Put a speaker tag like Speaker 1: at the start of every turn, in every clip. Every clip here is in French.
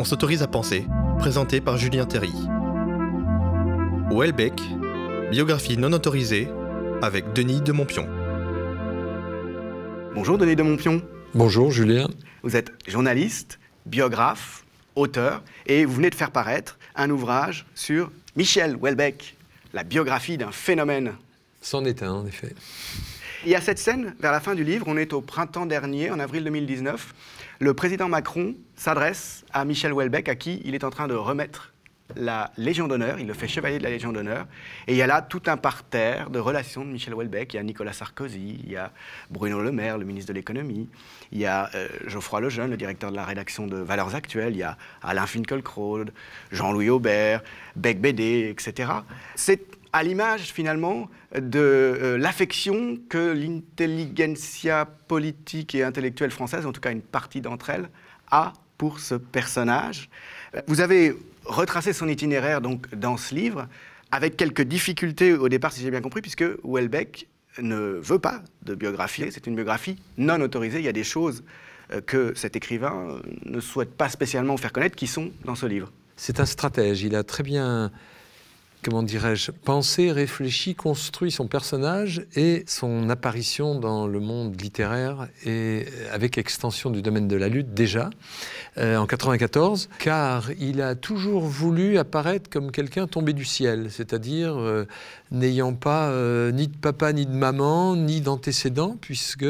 Speaker 1: On s'autorise à penser, présenté par Julien Terry. Welbeck, biographie non autorisée, avec Denis de Montpion.
Speaker 2: Bonjour Denis de Montpion.
Speaker 3: Bonjour Julien.
Speaker 2: Vous êtes journaliste, biographe, auteur, et vous venez de faire paraître un ouvrage sur Michel Welbeck, la biographie d'un phénomène.
Speaker 3: C'en est un, en effet.
Speaker 2: Il y a cette scène, vers la fin du livre, on est au printemps dernier, en avril 2019. Le président Macron s'adresse à Michel Welbeck, à qui il est en train de remettre la Légion d'honneur, il le fait chevalier de la Légion d'honneur, et il y a là tout un parterre de relations de Michel Welbeck. Il y a Nicolas Sarkozy, il y a Bruno Le Maire, le ministre de l'économie, il y a euh, Geoffroy Lejeune, le directeur de la rédaction de Valeurs Actuelles, il y a Alain Finkielkraut, Jean-Louis Aubert, Beck Bédé, etc. C'est à l'image finalement de euh, l'affection que l'intelligentsia politique et intellectuelle française, en tout cas une partie d'entre elles, a pour ce personnage. Vous avez retracé son itinéraire donc dans ce livre avec quelques difficultés au départ, si j'ai bien compris, puisque Welbeck ne veut pas de biographie. C'est une biographie non autorisée. Il y a des choses euh, que cet écrivain ne souhaite pas spécialement faire connaître qui sont dans ce livre.
Speaker 3: C'est un stratège. Il a très bien comment dirais-je, pensé, réfléchi, construit son personnage et son apparition dans le monde littéraire et avec extension du domaine de la lutte déjà euh, en 94, car il a toujours voulu apparaître comme quelqu'un tombé du ciel, c'est-à-dire euh, n'ayant pas euh, ni de papa ni de maman ni d'antécédents, puisque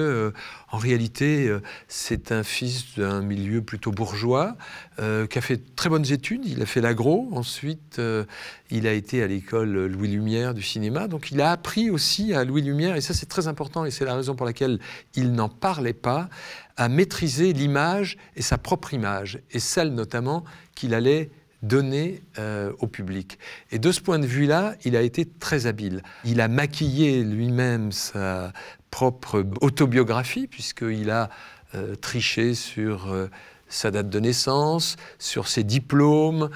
Speaker 3: en réalité c'est un fils d'un milieu plutôt bourgeois qui a fait très bonnes études. Il a fait l'agro, ensuite il a été à l'école Louis Lumière du cinéma, donc il a appris aussi à Louis Lumière, et ça c'est très important, et c'est la raison pour laquelle il n'en parlait pas, à maîtriser l'image et sa propre image, et celle notamment qu'il allait donner euh, au public. Et de ce point de vue-là, il a été très habile. Il a maquillé lui-même sa propre autobiographie, puisqu'il a euh, triché sur... Euh, sa date de naissance, sur ses diplômes,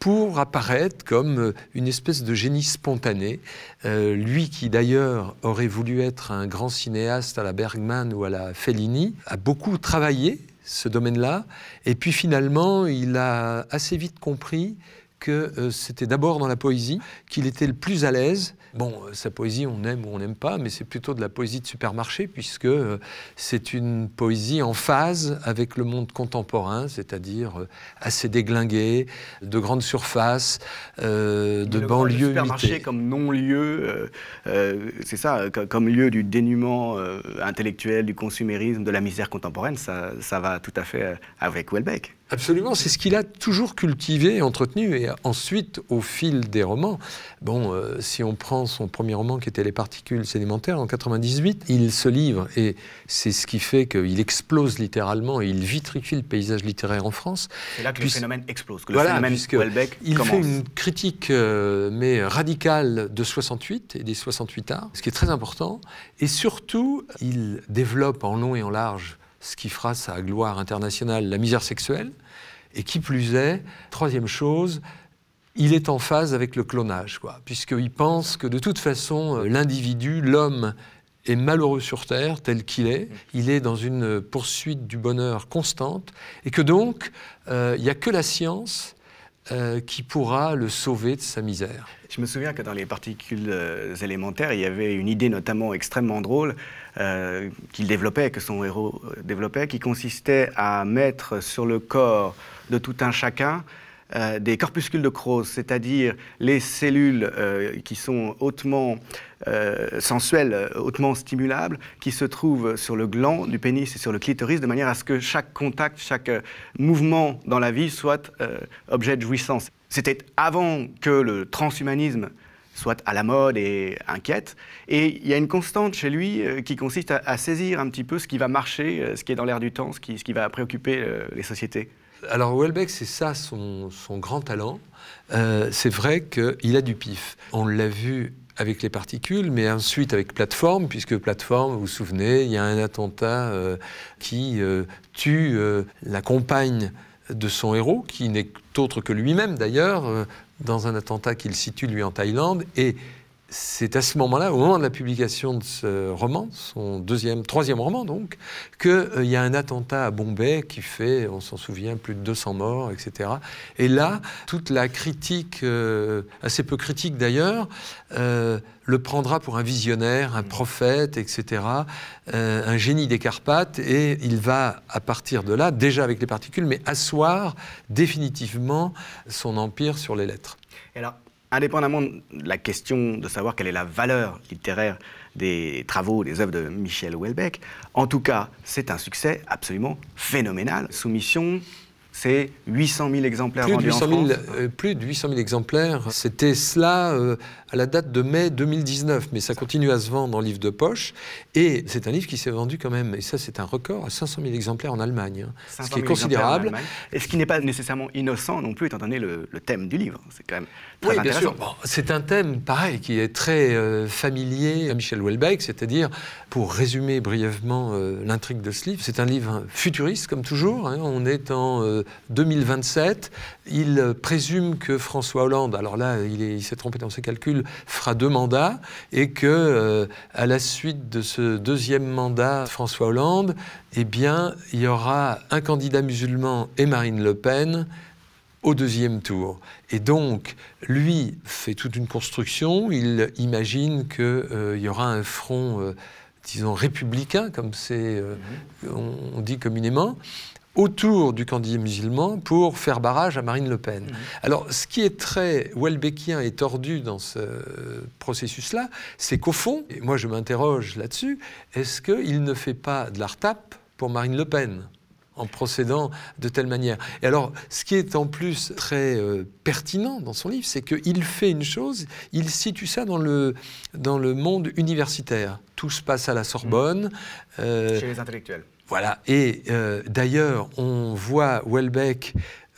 Speaker 3: pour apparaître comme une espèce de génie spontané. Lui qui d'ailleurs aurait voulu être un grand cinéaste à la Bergman ou à la Fellini, a beaucoup travaillé ce domaine-là, et puis finalement il a assez vite compris que euh, c'était d'abord dans la poésie qu'il était le plus à l'aise Bon, euh, sa poésie, on aime ou on n'aime pas, mais c'est plutôt de la poésie de supermarché, puisque euh, c'est une poésie en phase avec le monde contemporain, c'est-à-dire euh, assez déglingué, de grandes surfaces, de le, banlieues. Le
Speaker 2: supermarché comme non-lieu, c'est ça, comme lieu du dénuement intellectuel, du consumérisme, de la misère contemporaine, ça, ça va tout à fait avec Welbeck.
Speaker 3: Absolument, c'est ce qu'il a toujours cultivé et entretenu. Et ensuite, au fil des romans, bon, euh, si on prend son premier roman qui était Les particules sédimentaires en 98, il se livre et c'est ce qui fait qu'il explose littéralement et il vitrifie le paysage littéraire en France.
Speaker 2: C'est là que le phénomène explose, que le phénomène Welbeck
Speaker 3: Il fait une critique euh, mais radicale de 68 et des 68 arts, ce qui est très important. Et surtout, il développe en long et en large ce qui fera sa gloire internationale, la misère sexuelle. Et qui plus est, troisième chose, il est en phase avec le clonage, puisqu'il pense que de toute façon, euh, l'individu, l'homme, est malheureux sur Terre tel qu'il est, il est dans une poursuite du bonheur constante, et que donc, euh, il n'y a que la science euh, qui pourra le sauver de sa misère.
Speaker 2: Je me souviens que dans les particules élémentaires, il y avait une idée notamment extrêmement drôle euh, qu'il développait, que son héros développait, qui consistait à mettre sur le corps de tout un chacun euh, des corpuscules de Croce, c'est-à-dire les cellules euh, qui sont hautement sensuelles, hautement stimulables, qui se trouvent sur le gland du pénis et sur le clitoris, de manière à ce que chaque contact, chaque mouvement dans la vie soit objet de jouissance. C'était avant que le transhumanisme soit à la mode et inquiète. Et il y a une constante chez lui euh, qui consiste à, saisir un petit peu ce qui va marcher, euh, ce qui est dans l'air du temps, ce qui, va préoccuper euh, les sociétés.
Speaker 3: Alors Welbeck, c'est ça son, son, grand talent. c'est vrai qu'il a du pif. On l'a vu avec les particules, mais ensuite avec plateforme, puisque plateforme, vous vous souvenez, il y a un attentat qui tue la compagne de son héros, qui n'est autre que lui-même d'ailleurs, dans un attentat qu'il situe lui en Thaïlande. Et c'est à ce moment-là, au moment de la publication de ce roman, son deuxième, troisième roman donc, qu'il euh, y a un attentat à Bombay qui fait, on s'en souvient, plus de 200 morts, etc. Et là, toute la critique, euh, assez peu critique d'ailleurs, euh, le prendra pour un visionnaire, un prophète, etc., un génie des Carpates, et il va, à partir de là, déjà avec les particules, mais asseoir définitivement son empire sur les lettres.
Speaker 2: Et alors, indépendamment de la question de savoir quelle est la valeur littéraire des travaux, des œuvres de Michel Houellebecq, en tout cas, c'est un succès absolument phénoménal. Soumission, c'est 800 000 exemplaires
Speaker 3: plus
Speaker 2: vendus
Speaker 3: en
Speaker 2: France.
Speaker 3: Euh, plus de 800 000 exemplaires. C'était cela euh, à la date de mai 2019, mais ça continue à se vendre en livre de poche. Et c'est un livre qui s'est vendu quand même, et ça c'est un record, à 500 000 exemplaires en Allemagne, hein, ce qui est considérable.
Speaker 2: Et ce qui n'est pas nécessairement innocent non plus, étant donné le, thème du livre. C'est quand même très
Speaker 3: oui,
Speaker 2: intéressant.
Speaker 3: c'est un thème, pareil, qui est très euh, familier à Michel Houellebecq, c'est-à-dire, pour résumer brièvement l'intrigue de ce livre, c'est un livre futuriste, comme toujours. Hein. on est en 2027. Il présume que François Hollande, alors là, il s'est trompé dans ses calculs, fera deux mandats et que, euh, à la suite de ce deuxième mandat, François Hollande, eh bien, il y aura un candidat musulman et Marine Le Pen au deuxième tour. Et donc, lui fait toute une construction. Il imagine qu'il euh, y aura un front, euh, disons, républicain, comme c'est, on dit communément, autour du candidat musulman pour faire barrage à Marine Le Pen. Mmh. Alors, ce qui est très Welbeckien et tordu dans ce processus-là, c'est qu'au fond, et moi je m'interroge là-dessus, est-ce qu'il ne fait pas de la retape pour Marine Le Pen en procédant de telle manière? Et alors, ce qui est en plus très euh, pertinent dans son livre, c'est qu'il fait une chose, il situe ça dans le, dans le monde universitaire. Tout se passe à la Sorbonne.
Speaker 2: Mmh. Euh, Chez les intellectuels.
Speaker 3: Voilà. Et euh, d'ailleurs, on voit Welbeck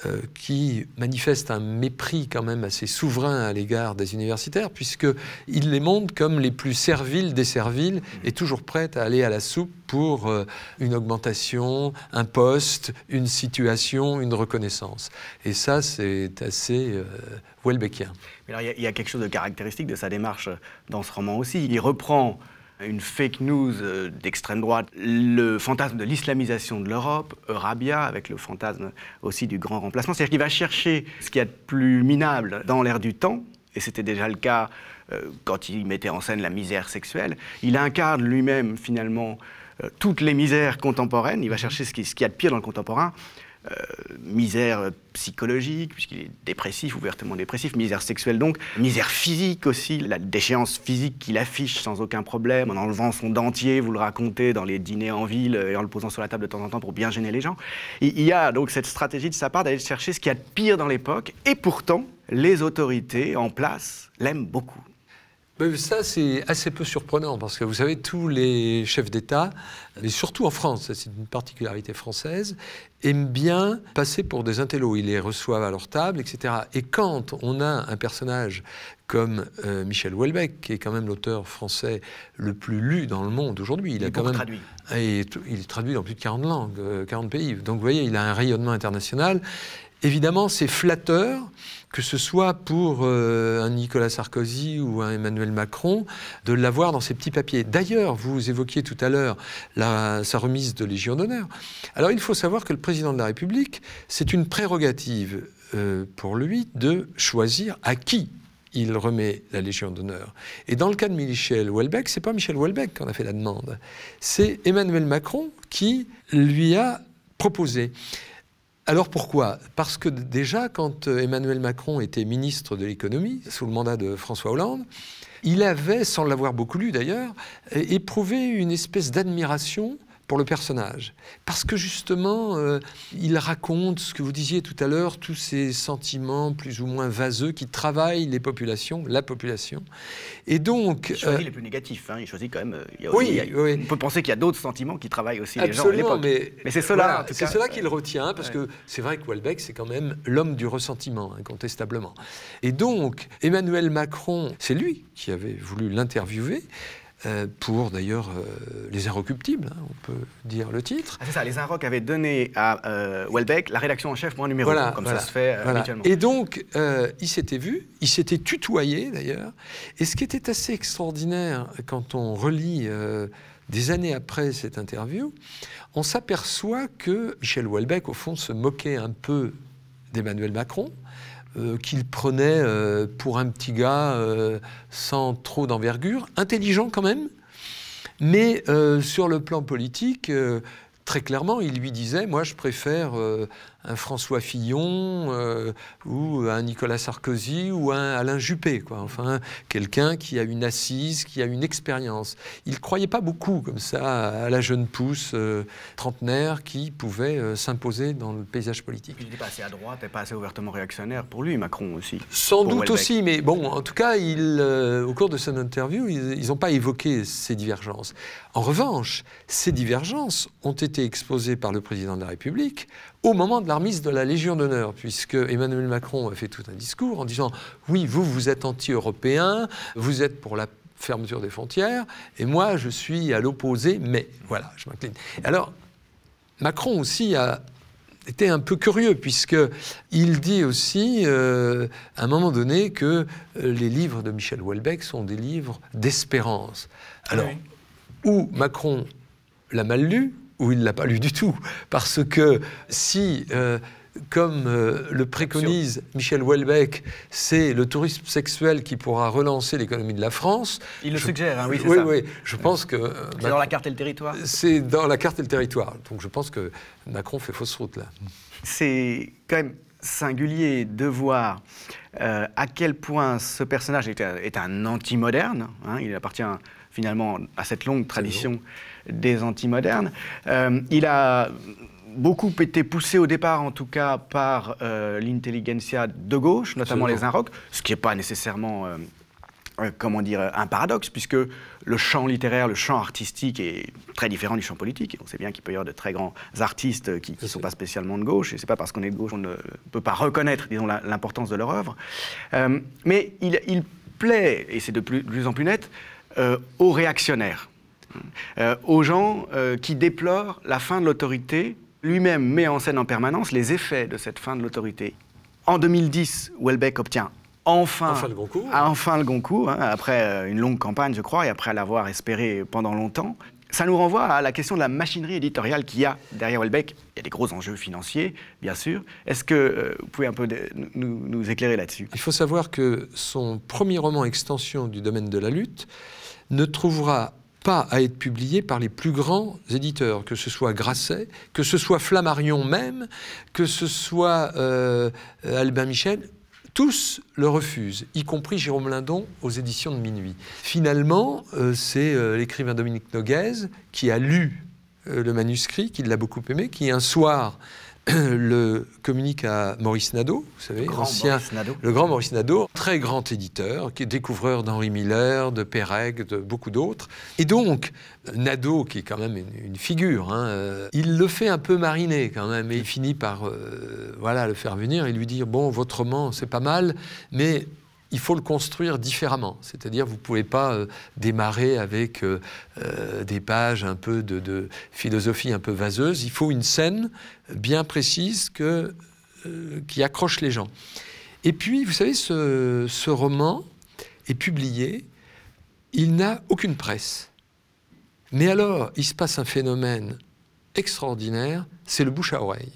Speaker 3: euh, qui manifeste un mépris quand même assez souverain à l'égard des universitaires, puisqu'il les montre comme les plus serviles des serviles et toujours prêts à aller à la soupe pour euh, une augmentation, un poste, une situation, une reconnaissance. Et ça, c'est assez Welbeckien.
Speaker 2: il y, a quelque chose de caractéristique de sa démarche dans ce roman aussi. Il reprend une fake news euh, d'extrême droite, le fantasme de l'islamisation de l'Europe, Eurabia, avec le fantasme aussi du grand remplacement. C'est-à-dire qu'il va chercher ce qu'il y a de plus minable dans l'air du temps, et c'était déjà le cas euh, quand il mettait en scène la misère sexuelle. Il incarne lui-même finalement euh, toutes les misères contemporaines, il va chercher ce qu'il y a de pire dans le contemporain. Euh, misère psychologique, puisqu'il est dépressif, ouvertement dépressif, misère sexuelle donc, misère physique aussi, la déchéance physique qu'il affiche sans aucun problème, en enlevant son dentier, vous le racontez dans les dîners en ville et en le posant sur la table de temps en temps pour bien gêner les gens. il y a donc cette stratégie de sa part d'aller chercher ce qu'il y a de pire dans l'époque, et pourtant, les autorités en place l'aiment beaucoup.
Speaker 3: Ça, c'est assez peu surprenant parce que vous savez, tous les chefs d'État, et surtout en France, c'est une particularité française, aiment bien passer pour des intellos. Ils les reçoivent à leur table, etc. Et quand on a un personnage comme euh, Michel Houellebecq, qui est quand même l'auteur français le plus lu dans le monde aujourd'hui,
Speaker 2: il, a
Speaker 3: quand même
Speaker 2: traduit.
Speaker 3: Et, il est traduit dans plus de 40 langues, 40 euh, pays. Donc vous voyez, il a un rayonnement international. Évidemment, c'est flatteur que ce soit pour euh, un Nicolas Sarkozy ou un Emmanuel Macron, de l'avoir dans ces petits papiers. D'ailleurs, vous évoquiez tout à l'heure sa remise de Légion d'honneur. Alors il faut savoir que le président de la République, c'est une prérogative euh, pour lui de choisir à qui il remet la Légion d'honneur. Et dans le cas de Michel Houellebecq, c'est pas Michel Houellebecq qui en a fait la demande, c'est Emmanuel Macron qui lui a proposé. Alors pourquoi? Parce que déjà, quand euh, Emmanuel Macron était ministre de l'économie, sous le mandat de François Hollande, il avait, sans l'avoir beaucoup lu d'ailleurs, éprouvé une espèce d'admiration pour le personnage. Parce que justement, euh, il raconte ce que vous disiez tout à l'heure, tous ces sentiments plus ou moins vaseux qui travaillent les populations, la population. Et donc...
Speaker 2: Il choisit euh, les plus négatifs, hein, il choisit quand même...
Speaker 3: Euh, oui,
Speaker 2: On peut penser qu'il y a d'autres sentiments qui travaillent aussi les gens à l'époque.
Speaker 3: Mais,
Speaker 2: mais c'est cela,
Speaker 3: C'est cela qu'il retient, parce que c'est vrai que Welbeck, c'est quand même l'homme du ressentiment, incontestablement. Et donc, Emmanuel Macron, c'est lui qui avait voulu l'interviewer, pour d'ailleurs euh, Les Inrecuptibles, hein, on peut dire le titre.
Speaker 2: Ah, c'est ça, les Inrocks avaient donné à euh, Welbeck la rédaction en chef pour un numéro,
Speaker 3: Voilà,
Speaker 2: comme
Speaker 3: voilà,
Speaker 2: ça se fait euh,
Speaker 3: Voilà.
Speaker 2: habituellement.
Speaker 3: Et donc, euh, ils s'étaient vus, ils s'étaient tutoyés d'ailleurs. Et ce qui était assez extraordinaire quand on relit euh, des années après cette interview, on s'aperçoit que Michel Houellebecq, au fond, se moquait un peu d'Emmanuel Macron. Euh, qu'il prenait euh, pour un petit gars euh, sans trop d'envergure, intelligent quand même, mais sur le plan politique, très clairement, il lui disait, moi je préfère un François Fillon euh, ou un Nicolas Sarkozy ou un Alain Juppé, quoi. Enfin, quelqu'un qui a une assise, qui a une expérience. Il ne croyait pas beaucoup comme ça à la jeune pousse euh, trentenaire qui pouvait euh, s'imposer dans le paysage politique.
Speaker 2: Il n'était pas assez à droite et pas assez ouvertement réactionnaire pour lui, Macron aussi.
Speaker 3: Sans doute aussi, mais bon, en tout cas, il, au cours de cette interview, ils n'ont pas évoqué ces divergences. En revanche, ces divergences ont été exposées par le président de la République au moment de la remise de la Légion d'honneur, puisque Emmanuel Macron a fait tout un discours en disant oui, vous, vous êtes anti-européen, vous êtes pour la fermeture des frontières, et moi, je suis à l'opposé, mais voilà, je m'incline. Alors, Macron aussi a été un peu curieux, puisqu'il dit aussi, euh, à un moment donné, que euh, les livres de Michel Houellebecq sont des livres d'espérance. Alors,
Speaker 2: Oui.
Speaker 3: ou Macron l'a mal lu, ou il ne l'a pas lu du tout. Parce que si, euh, comme euh, le préconise Michel Houellebecq, c'est le tourisme sexuel qui pourra relancer l'économie de la France.
Speaker 2: Il le
Speaker 3: je-
Speaker 2: suggère, hein, oui, c'est
Speaker 3: oui,
Speaker 2: ça.
Speaker 3: oui, je pense que. euh,
Speaker 2: C'est
Speaker 3: Macron-
Speaker 2: dans la carte et le territoire.
Speaker 3: c'est dans la carte et le territoire. Donc je pense que Macron fait fausse route là.
Speaker 2: C'est quand même singulier de voir à quel point ce personnage est, un- est un anti-moderne. hein. il appartient finalement à cette longue tradition des anti-modernes. Euh, il a beaucoup été poussé au départ, en tout cas, par euh, l'intelligentsia de gauche, notamment
Speaker 3: Absolument.
Speaker 2: les Inrocks, ce qui n'est pas nécessairement... euh, euh, comment dire, un paradoxe, puisque le champ littéraire, le champ artistique est très différent du champ politique. On sait bien qu'il peut y avoir de très grands artistes qui ne sont pas spécialement de gauche, et c'est pas parce qu'on est de gauche qu'on ne peut pas reconnaître, disons, l'importance de leur œuvre. Euh, mais il, il plaît, et c'est de plus, de plus en plus net, euh, aux réactionnaires, euh, aux gens euh, qui déplorent la fin de l'autorité. Lui-même met en scène en permanence les effets de cette fin de l'autorité. En 2010, Welbeck obtient enfin,
Speaker 3: Enfin le Goncourt.
Speaker 2: ah, enfin le Goncourt, hein, après euh, une longue campagne, je crois, et après l'avoir espéré pendant longtemps. Ça nous renvoie à la question de la machinerie éditoriale qu'il y a derrière Welbeck. Il y a des gros enjeux financiers, bien sûr. Est-ce que euh, vous pouvez un peu nous éclairer là-dessus?
Speaker 3: Il faut savoir que son premier roman Extension du domaine de la lutte ne trouvera pas à être publié par les plus grands éditeurs, que ce soit Grasset, que ce soit Flammarion même, que ce soit euh, Albin Michel. Tous le refusent, y compris Jérôme Lindon aux éditions de Minuit. Finalement, euh, c'est euh, l'écrivain Dominique Noguez qui a lu le manuscrit, qui l'a beaucoup aimé, qui un soir le communique à Maurice Nadeau, vous savez, l'ancien,
Speaker 2: Maurice Nadeau.
Speaker 3: le grand Maurice Nadeau, très grand éditeur, qui est découvreur d'Henri Miller, de Pérec, de beaucoup d'autres. Et donc, Nadeau, qui est quand même une, une figure, hein, euh, il le fait un peu mariner quand même, et il finit par euh, voilà, le faire venir et lui dire, bon, votre roman, c'est pas mal, mais il faut le construire différemment. C'est-à-dire, vous ne pouvez pas euh, démarrer avec euh, euh, des pages un peu de, philosophie un peu vaseuse. Il faut une scène bien précise que, qui accroche les gens. Et puis, vous savez, ce, ce roman est publié, il n'a aucune presse. Mais alors, il se passe un phénomène extraordinaire, c'est le bouche à oreille.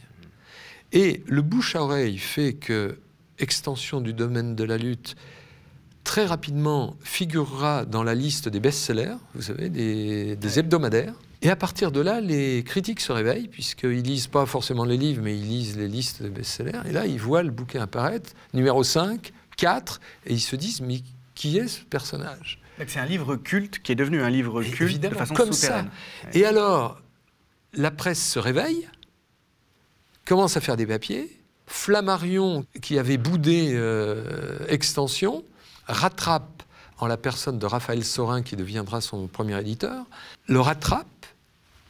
Speaker 3: Et le bouche à oreille fait que extension du domaine de la lutte très rapidement figurera dans la liste des best-sellers, vous savez, des, des hebdomadaires. Et à partir de là, les critiques se réveillent, puisqu'ils lisent pas forcément les livres, mais ils lisent les listes des best-sellers. Et là, ils voient le bouquin apparaître, numéro 5, 4, et ils se disent, mais qui est ce personnage?
Speaker 2: C'est un livre culte qui est devenu un livre culte
Speaker 3: évidemment,
Speaker 2: de façon
Speaker 3: comme
Speaker 2: souterraine.
Speaker 3: ça. Et alors, la presse se réveille, commence à faire des papiers. Flammarion, qui avait boudé euh, Extension, rattrape en la personne de Raphaël Sorin, qui deviendra son premier éditeur, le rattrape,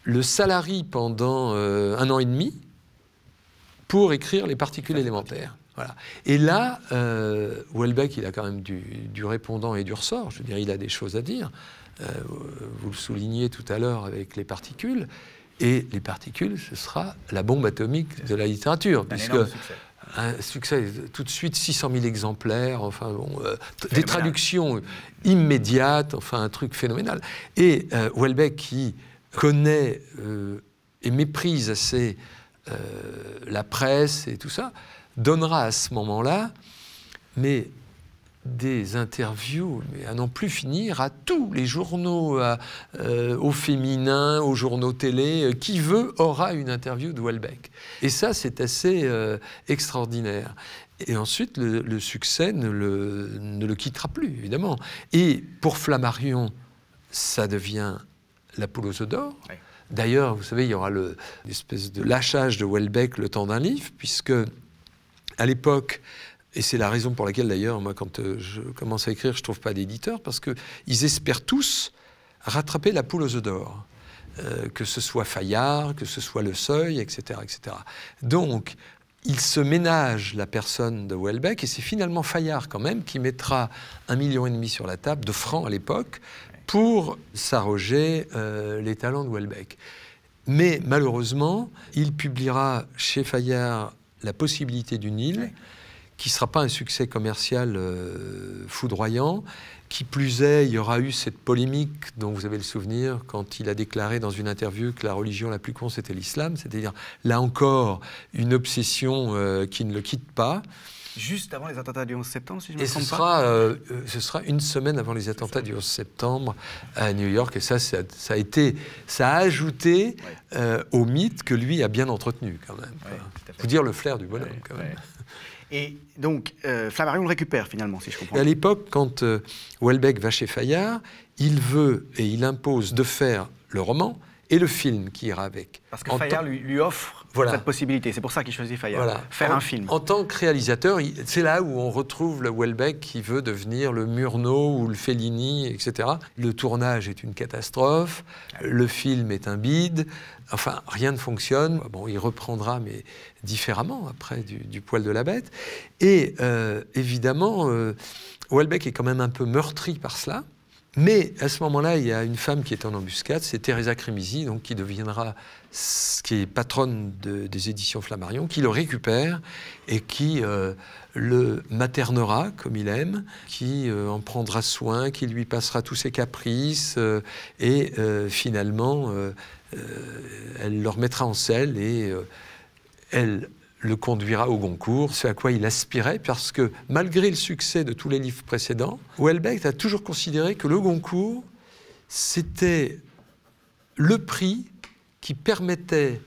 Speaker 3: le salarie pendant euh, un an et demi pour écrire les particules élémentaires. Voilà. Et là, euh, Houellebecq, il a quand même du, du répondant et du ressort. Je veux dire, il a des choses à dire. vous le soulignez tout à l'heure avec les particules. Et les particules, ce sera la bombe atomique de la littérature, puisque un succès tout de suite 600 000 exemplaires, enfin bon, euh, des traductions immédiates, enfin un truc phénoménal. Et euh, Welbeck qui connaît euh, et méprise assez la presse et tout ça, donnera à ce moment-là, mais des interviews, mais à n'en plus finir, à tous les journaux, euh, aux féminins, aux journaux télé. Euh, qui veut aura une interview de Welbeck. Et ça, c'est assez euh, extraordinaire. Et ensuite, le, succès ne le, ne le, quittera plus, évidemment. Et pour Flammarion, ça devient la poule aux œufs d'or. D'ailleurs, vous savez, il y aura l'espèce de lâchage de Welbeck le temps d'un livre, puisque à l'époque, et c'est la raison pour laquelle, d'ailleurs, moi, quand euh, je commence à écrire, je ne trouve pas d'éditeur, parce qu'ils espèrent tous rattraper la poule aux œufs d'or. Euh, que ce soit Fayard, que ce soit Le Seuil, etc. etc. Donc, il se ménage la personne de Welbeck, et c'est finalement Fayard, quand même, qui mettra un million et demi sur la table, de francs à l'époque, pour s'arroger euh, les talents de Welbeck. Mais malheureusement, il publiera chez Fayard La possibilité d'une île qui ne sera pas un succès commercial euh, foudroyant. Qui plus est, il y aura eu cette polémique dont vous avez le souvenir quand il a déclaré dans une interview que la religion la plus con c'était l'islam, c'est-à-dire là encore une obsession euh, qui ne le quitte pas.
Speaker 2: Juste avant les attentats du 11 septembre, si je
Speaker 3: me
Speaker 2: trompe
Speaker 3: ce pas. Euh, ce sera une semaine avant les attentats du 11 septembre à New York. Et ça, ça, a, été, ça a ajouté au mythe que lui a bien entretenu, quand même. Ouais, Vous dire le flair du bonhomme, quand même.
Speaker 2: Et donc, euh, Flammarion le récupère finalement, si je comprends. Et
Speaker 3: à l'époque, quand euh, Welbeck va chez Fayard, il veut et il impose de faire le roman et le film qui ira avec.
Speaker 2: Parce que Fayard lui, offre cette possibilité. C'est pour ça qu'il choisit Fayard. Faire un film.
Speaker 3: En tant que réalisateur, c'est là où on retrouve le Welbeck qui veut devenir le Murnau ou le Fellini, etc. Le tournage est une catastrophe. Le film est un bide. Enfin, rien ne fonctionne. Bon, il reprendra, mais différemment après du, poil de la bête. Et euh, évidemment, euh, Welbeck est quand même un peu meurtri par cela. Mais à ce moment-là, il y a une femme qui est en embuscade, c'est Teresa Cremisi, donc qui deviendra, qui est patronne des éditions Flammarion, qui le récupère et qui euh, le maternera comme il aime, qui euh, en prendra soin, qui lui passera tous ses caprices euh, et finalement, elle le remettra en selle et elle le conduira au Goncourt, ce à quoi il aspirait, parce que malgré le succès de tous les livres précédents, Houellebecq a toujours considéré que le Goncourt, c'était le prix qui permettait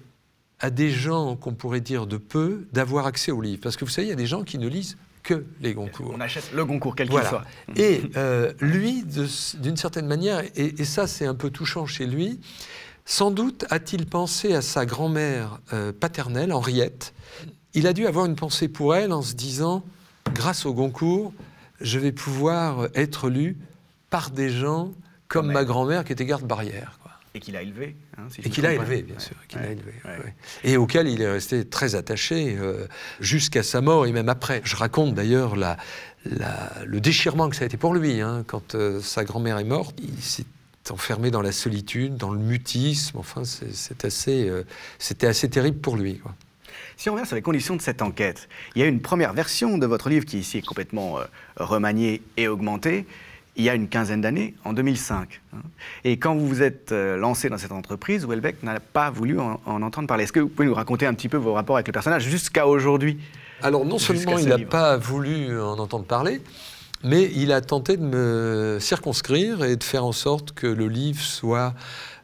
Speaker 3: à des gens qu'on pourrait dire de peu d'avoir accès aux livres. Parce que vous savez, il y a des gens qui ne lisent que les Goncourt.
Speaker 2: On achète le Goncourt, quel qu'il soit.
Speaker 3: Et euh, lui, d'une certaine manière, et, ça c'est un peu touchant chez lui, sans doute a-t-il pensé à sa grand-mère euh, paternelle, Henriette. Il a dû avoir une pensée pour elle en se disant, grâce au Goncourt, je vais pouvoir être lu par des gens comme ma grand-mère qui était garde-barrière.
Speaker 2: Et qu'il a élevé.
Speaker 3: Hein, et qu'il a élevé, bien sûr. élevé, Et auquel il est resté très attaché euh, jusqu'à sa mort et même après. Je raconte d'ailleurs la, le déchirement que ça a été pour lui. Hein, quand euh, sa grand-mère est morte, il s'est enfermé dans la solitude, dans le mutisme. Enfin, c'est assez, euh, c'était assez terrible pour lui. Quoi.
Speaker 2: Si on revient sur les conditions de cette enquête, il y a une première version de votre livre qui ici est complètement euh, remaniée et augmentée. Il y a une quinzaine d'années, en 2005. Hein. Et quand vous vous êtes euh, lancé dans cette entreprise, Welbeck n'a pas voulu en, entendre parler. Est-ce que vous pouvez nous raconter un petit peu vos rapports avec le personnage jusqu'à aujourd'hui?
Speaker 3: Alors non seulement il n'a pas voulu en entendre parler, mais il a tenté de me circonscrire et de faire en sorte que le livre soit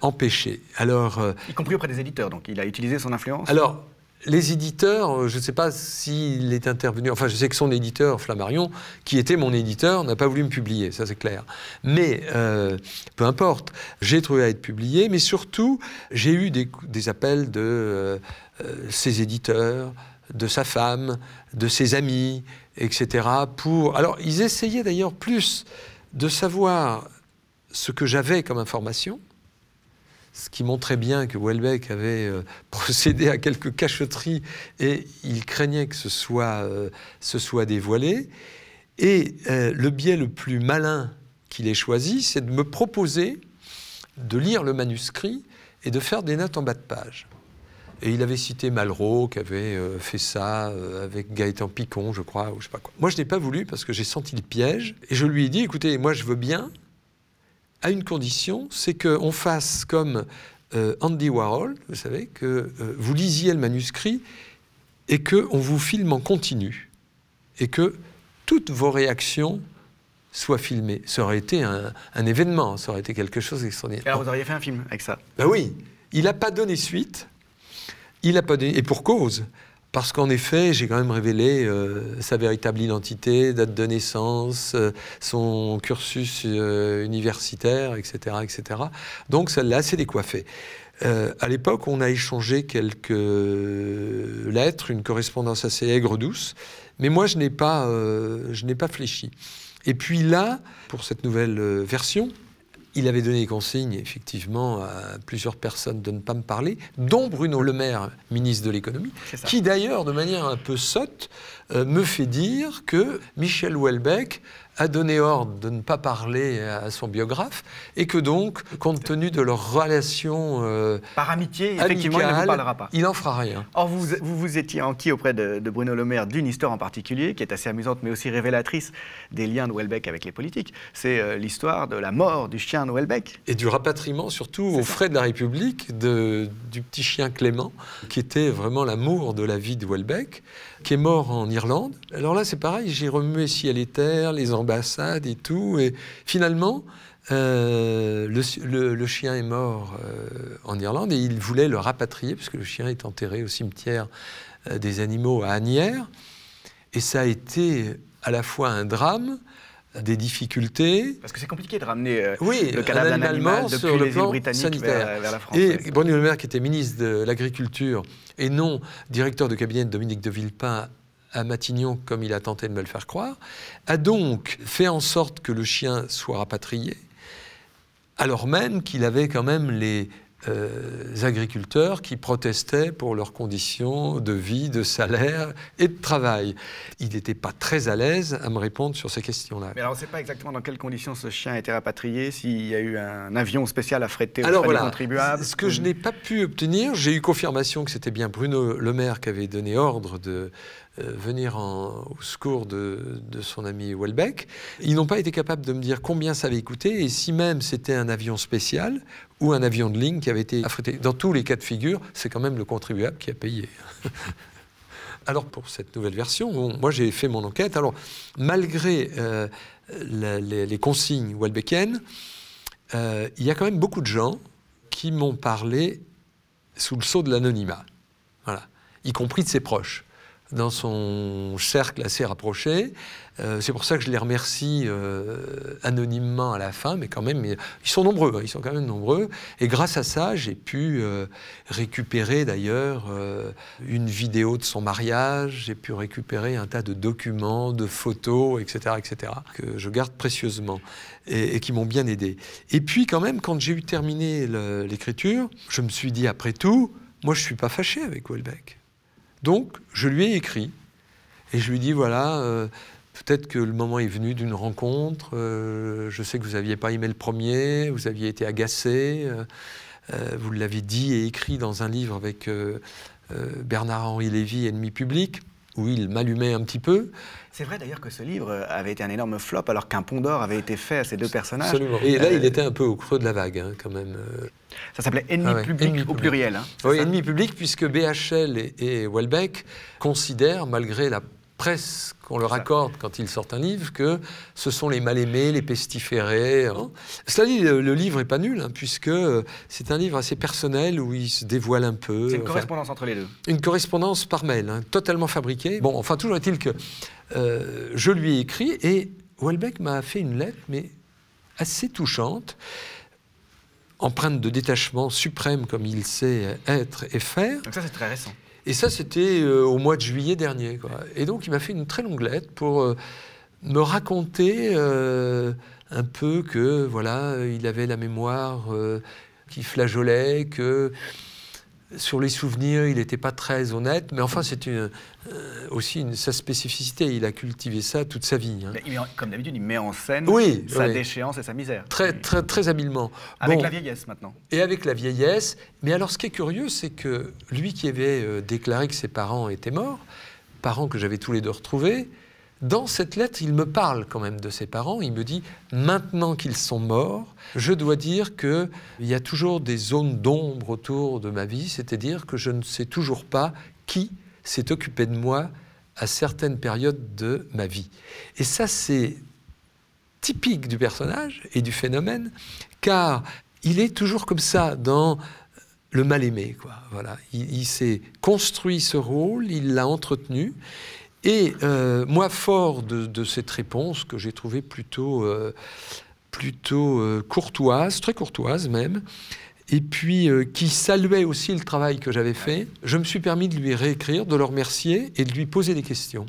Speaker 3: empêché. Alors,
Speaker 2: euh, y compris auprès des éditeurs, donc il a utilisé son influence
Speaker 3: Alors, les éditeurs, je ne sais pas s'il est intervenu, enfin je sais que son éditeur, Flammarion, qui était mon éditeur, n'a pas voulu me publier, ça c'est clair. Mais euh, peu importe, j'ai trouvé à être publié, mais surtout j'ai eu des, appels de euh, ses éditeurs, de sa femme, de ses amis, etc. Pour... Alors, ils essayaient d'ailleurs plus de savoir ce que j'avais comme information, ce qui montrait bien que Welbeck avait euh, procédé à quelques cachotteries et il craignait que ce soit, euh, ce soit dévoilé. Et euh, le biais le plus malin qu'il ait choisi, c'est de me proposer de lire le manuscrit et de faire des notes en bas de page. Et il avait cité Malraux, qui avait euh, fait ça euh, avec Gaëtan Picon, je crois, ou je sais pas quoi. Moi, je n'ai pas voulu parce que j'ai senti le piège. Et je lui ai dit, écoutez, moi, je veux bien, à une condition, c'est qu'on fasse comme euh, Andy Warhol, vous savez, que vous lisiez le manuscrit et qu'on vous filme en continu. Et que toutes vos réactions soient filmées. Ça aurait été un, un événement, ça aurait été quelque chose d'extraordinaire.
Speaker 2: Alors, vous auriez fait un film avec ça
Speaker 3: Ben oui. Il n'a pas donné suite. Il a pas et pour cause. Parce qu'en effet, j'ai quand même révélé euh, sa véritable identité, date de naissance, euh, son cursus euh, universitaire, etc., etc. Donc ça l'a assez décoiffé. à l'époque, on a échangé quelques lettres, une correspondance assez aigre-douce, mais moi, je n'ai pas, je n'ai pas fléchi. Et puis là, pour cette nouvelle version, il avait donné des consignes, effectivement, à plusieurs personnes de ne pas me parler, dont Bruno Le Maire, ministre de l'économie, qui d'ailleurs, de manière un peu sotte, me fait dire que Michel Houellebecq a donné ordre de ne pas parler à son biographe et que donc, compte tenu de leur relation
Speaker 2: euh, par amitié, effectivement, il ne vous parlera pas.
Speaker 3: Il n'en fera rien.
Speaker 2: Or, vous, vous, vous étiez enquis auprès de, Bruno Le Maire d'une histoire en particulier, qui est assez amusante, mais aussi révélatrice des liens de Houellebecq avec les politiques. C'est euh, l'histoire de la mort du chien de Houellebecq.
Speaker 3: Et du rapatriement, surtout aux frais de la République, de, du petit chien Clément, qui était vraiment l'amour de la vie de Houellebecq, qui est mort en Irlande. Alors là, c'est pareil, j'ai remué ciel et terre, les ambassades et tout. Et finalement, euh, le, chien est mort euh, en Irlande et il voulait le rapatrier, puisque le chien est enterré au cimetière euh, des animaux à Agnières. Et ça a été à la fois un drame, des difficultés.
Speaker 2: Parce que c'est compliqué de ramener le cadavre d'un animal depuis sur le les plan sanitaire. Vers, la France.
Speaker 3: Et Bruno Le Maire, qui était ministre de l'Agriculture et non directeur de cabinet de Dominique de Villepin à Matignon, comme il a tenté de me le faire croire, a donc fait en sorte que le chien soit rapatrié, alors même qu'il avait quand même les euh, agriculteurs qui protestaient pour leurs conditions de vie, de salaire et de travail. Il n'était pas très à l'aise à me répondre sur ces questions-là.
Speaker 2: Mais alors, on ne sait pas exactement dans quelles conditions ce chien a été rapatrié, s'il y a eu un avion spécial affrété aux voilà, contribuables.
Speaker 3: Ce que je n'ai pas pu obtenir, j'ai eu confirmation que c'était bien Bruno Le Maire qui avait donné ordre de euh, venir au secours de, son ami Welbeck. Ils n'ont pas été capables de me dire combien ça avait coûté et si même c'était un avion spécial ou un avion de ligne qui avait été affrété. Dans tous les cas de figure, c'est quand même le contribuable qui a payé. Alors pour cette nouvelle version, moi j'ai fait mon enquête. Alors malgré euh, les, consignes welbeckiennes, euh, il y a quand même beaucoup de gens qui m'ont parlé sous le sceau de l'anonymat, voilà, y compris de ses proches dans son cercle assez rapproché. Euh, c'est pour ça que je les remercie euh, anonymement à la fin, mais quand même, ils sont nombreux, hein, ils sont quand même nombreux. Et grâce à ça, j'ai pu euh, récupérer d'ailleurs une vidéo de son mariage, j'ai pu récupérer un tas de documents, de photos, etc., etc., que je garde précieusement et, et qui m'ont bien aidé. Et puis quand même, quand j'ai eu terminé l'écriture, je me suis dit, après tout, moi je ne suis pas fâché avec Welbeck. Donc, je lui ai écrit et je lui ai voilà, euh, peut-être que le moment est venu d'une rencontre. Euh, je sais que vous n'aviez pas aimé le premier, vous aviez été agacé. Euh, vous l'avez dit et écrit dans un livre avec Bernard-Henri Lévy, Ennemi public, où il m'allumait un petit peu.
Speaker 2: C'est vrai d'ailleurs que ce livre avait été un énorme flop alors qu'un pont d'or avait été fait à ces deux personnages.
Speaker 3: Absolument. Et là, il était un peu au creux de la vague, hein, quand même.
Speaker 2: Ça s'appelait Ennemi ah public au pluriel. Hein,
Speaker 3: oui, Ennemi public, puisque BHL et, et Welbeck considèrent, malgré la presse qu'on leur accorde quand ils sortent un livre, que ce sont les mal-aimés, les pestiférés. Hein. Cela dit, le, livre n'est pas nul, hein, puisque c'est un livre assez personnel où il se dévoile un peu.
Speaker 2: C'est une correspondance entre les deux.
Speaker 3: Une correspondance par mail, hein, totalement fabriquée. Bon, enfin, toujours est-il que euh, je lui ai écrit et Welbeck m'a fait une lettre, mais assez touchante empreinte de détachement suprême comme il sait être et faire.
Speaker 2: Donc ça, c'est très récent.
Speaker 3: Et ça, c'était euh, au mois de juillet dernier. Et donc, il m'a fait une très longue lettre pour euh, me raconter euh, un peu que, voilà, il avait la mémoire qui flageolait, que sur les souvenirs, il n'était pas très honnête, mais enfin, c'est une, euh, aussi une, sa spécificité. Il a cultivé ça toute sa vie. hein.
Speaker 2: Mais comme d'habitude, il met en scène
Speaker 3: Oui,
Speaker 2: sa
Speaker 3: oui.
Speaker 2: déchéance et sa misère.
Speaker 3: Très, très, très habilement.
Speaker 2: Avec
Speaker 3: Bon,
Speaker 2: la vieillesse maintenant.
Speaker 3: Et avec la vieillesse. Mais alors, ce qui est curieux, c'est que lui qui avait euh, déclaré que ses parents étaient morts, parents que j'avais tous les deux retrouvés, dans cette lettre, il me parle quand même de ses parents. Il me dit maintenant qu'ils sont morts, je dois dire qu'il y a toujours des zones d'ombre autour de ma vie, c'est-à-dire que je ne sais toujours pas qui s'est occupé de moi à certaines périodes de ma vie. Et ça, c'est typique du personnage et du phénomène, car il est toujours comme ça dans le mal-aimé. Quoi. Voilà. Il, il s'est construit ce rôle, il l'a entretenu. Et euh, moi, fort de, cette réponse que j'ai trouvée plutôt, euh, plutôt euh, courtoise, très courtoise même, et puis qui saluait aussi le travail que j'avais fait, je me suis permis de lui réécrire, de le remercier et de lui poser des questions.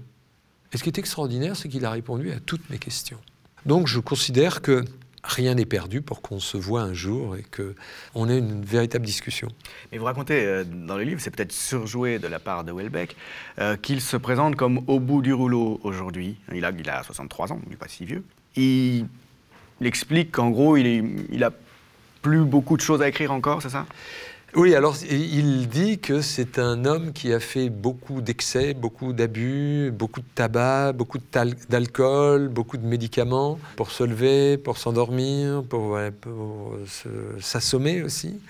Speaker 3: Et ce qui est extraordinaire, c'est qu'il a répondu à toutes mes questions. Donc je considère que rien n'est perdu pour qu'on se voit un jour et qu'on ait une véritable discussion.
Speaker 2: Et vous racontez euh, dans le livre, c'est peut-être surjoué de la part de Welbeck, euh, qu'il se présente comme au bout du rouleau aujourd'hui. Il a, il a 63 ans, il n'est pas si vieux. Il, il explique qu'en gros, il, est- il a plus beaucoup de choses à écrire encore, c'est ça?
Speaker 3: Oui, alors il dit que c'est un homme qui a fait beaucoup d'excès, beaucoup d'abus, beaucoup de tabac, beaucoup d'alcool, beaucoup de médicaments pour se lever, pour s'endormir, pour, s'assommer aussi.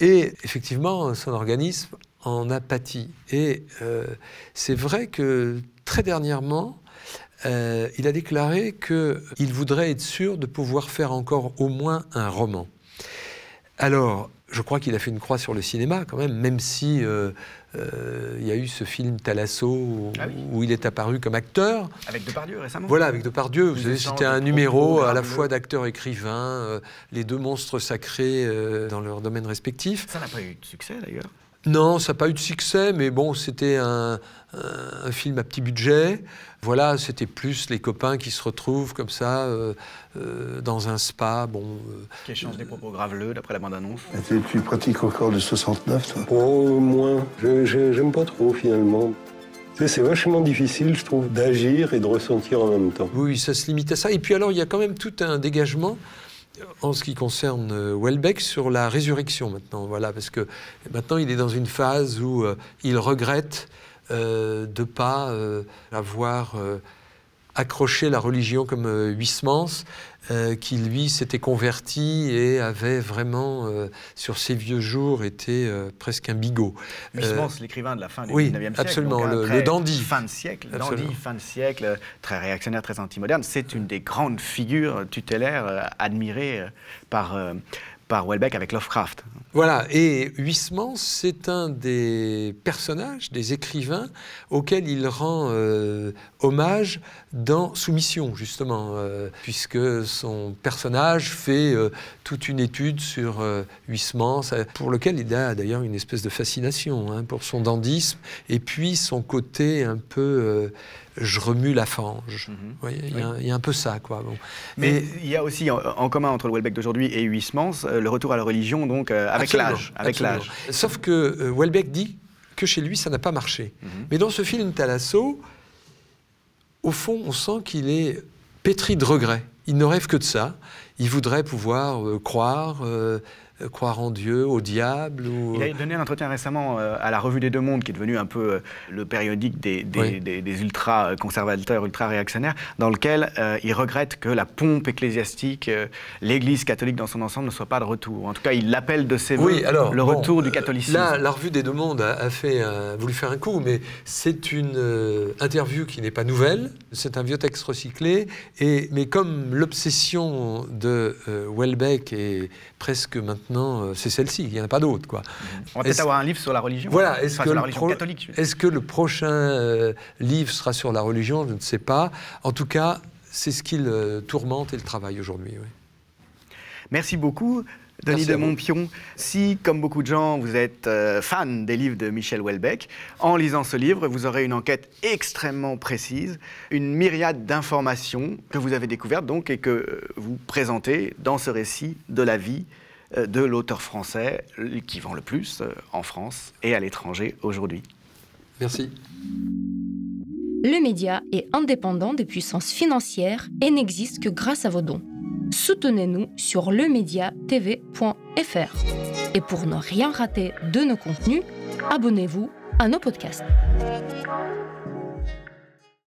Speaker 3: Et effectivement, son organisme en a pâti. Et euh, c'est vrai que très dernièrement, euh, il a déclaré qu'il voudrait être sûr de pouvoir faire encore au moins un roman. Alors, je crois qu'il a fait une croix sur le cinéma quand même, même si euh, euh, il y a eu ce film Thalasso où,
Speaker 2: Ah oui.
Speaker 3: où il est apparu comme acteur.
Speaker 2: Avec Depardieu récemment
Speaker 3: Voilà, avec Depardieu, vous savez, c'était un numéro à la fois d'acteur-écrivain, euh, les deux monstres sacrés dans leur domaine respectif.
Speaker 2: Ça n'a pas eu de succès d'ailleurs.
Speaker 3: Non, ça n'a pas eu de succès, mais bon, c'était un, un- un film à petit budget. Voilà, c'était plus les copains qui se retrouvent comme ça euh, euh, dans un spa. Bon, euh,
Speaker 2: Qui échange des propos graveleux d'après la bande-annonce.
Speaker 4: Tu, tu pratiques encore le 69, toi?
Speaker 5: Oh, moins. J'aime pas trop finalement. Tu sais, C'est vachement difficile, je trouve, d'agir et de ressentir en même temps.
Speaker 3: Oui, ça se limite à ça. Et puis alors, il y a quand même tout un dégagement en ce qui concerne Welbeck sur la résurrection maintenant. Voilà, parce que maintenant, il est dans une phase où euh, il regrette euh, de pas euh, avoir euh, accroché la religion comme Huysmans, qui lui s'était converti et avait vraiment, sur ses vieux jours, été presque un bigot.
Speaker 2: Huysmans, l'écrivain de la fin du
Speaker 3: oui,
Speaker 2: 19e siècle.
Speaker 3: absolument,
Speaker 2: donc un
Speaker 3: le- dandy.
Speaker 2: Fin de siècle,
Speaker 3: Absolument.
Speaker 2: dandy, fin de siècle, très réactionnaire, très anti-moderne. C'est une des grandes figures tutélaires admirées par, par Welbeck avec Lovecraft.
Speaker 3: Voilà, et Huysmans, c'est un des personnages, des écrivains auxquels il rend euh, hommage dans Soumission, justement, euh, puisque son personnage fait euh, toute une étude sur euh, Huysmans, pour lequel il a d'ailleurs une espèce de fascination, hein, pour son dandysme, et puis son côté un peu euh, je remue la fange.
Speaker 2: Mhm.
Speaker 3: Vous voyez, il y, a- il y a un peu ça, quoi. Bon.
Speaker 2: Mais
Speaker 3: Et-
Speaker 2: il y a aussi en, en commun entre le Welbeck d'aujourd'hui et Huysmans le retour à la religion, donc avec l'âge. Avec l'âge.
Speaker 3: Sauf que Welbeck dit que chez lui, ça n'a pas marché.
Speaker 2: Mhm.
Speaker 3: Mais dans ce film Thalasso, au fond, on sent qu'il est pétri de regrets. Il ne rêve que de ça. Il voudrait pouvoir euh, croire, euh, croire en Dieu, au diable. Ou...
Speaker 2: Il a donné un entretien récemment euh, à la Revue des Deux Mondes, qui est devenu un peu euh, le périodique des, des,
Speaker 3: Oui.
Speaker 2: des- des ultra-conservateurs, ultra-réactionnaires, dans lequel euh, il regrette que la pompe ecclésiastique, euh, l'Église catholique dans son ensemble, ne soit pas de retour. En tout cas, il l'appelle de ses voeux
Speaker 3: Oui, alors
Speaker 2: le
Speaker 3: bon,
Speaker 2: retour du
Speaker 3: euh,
Speaker 2: catholicisme.
Speaker 3: Là, la revue des Deux Mondes a, a fait, un- voulu faire un coup, mais c'est une euh, interview qui n'est pas nouvelle. C'est un vieux texte recyclé. Et mais comme l'obsession de euh, Welbeck est presque maintenant, euh, c'est celle-ci. Il n'y en a pas d'autre, quoi.
Speaker 2: On va peut-être
Speaker 3: est-ce-
Speaker 2: avoir un livre sur la religion.
Speaker 3: Voilà. Est-ce
Speaker 2: Enfin,
Speaker 3: que, le pro-
Speaker 2: catholique.
Speaker 3: est-ce que le prochain euh, livre sera sur la religion Je ne sais pas. En tout cas, c'est ce qu'il euh, tourmente et le travaille aujourd'hui. oui.
Speaker 2: Merci beaucoup. Denis
Speaker 3: Merci
Speaker 2: de. Montpion, si, comme beaucoup de gens, vous êtes euh, fan des livres de Michel Houellebecq, en lisant ce livre, vous aurez une enquête extrêmement précise, une myriade d'informations que vous avez découvertes donc et que vous présentez dans ce récit de la vie de l'auteur français qui vend le plus euh, en France et à l'étranger aujourd'hui.
Speaker 3: Merci.
Speaker 6: Le média est indépendant des puissances financières et n'existe que grâce à vos dons. Soutenez-nous sur lemediatv.fr. Et pour ne rien rater de nos contenus, abonnez-vous à nos podcasts.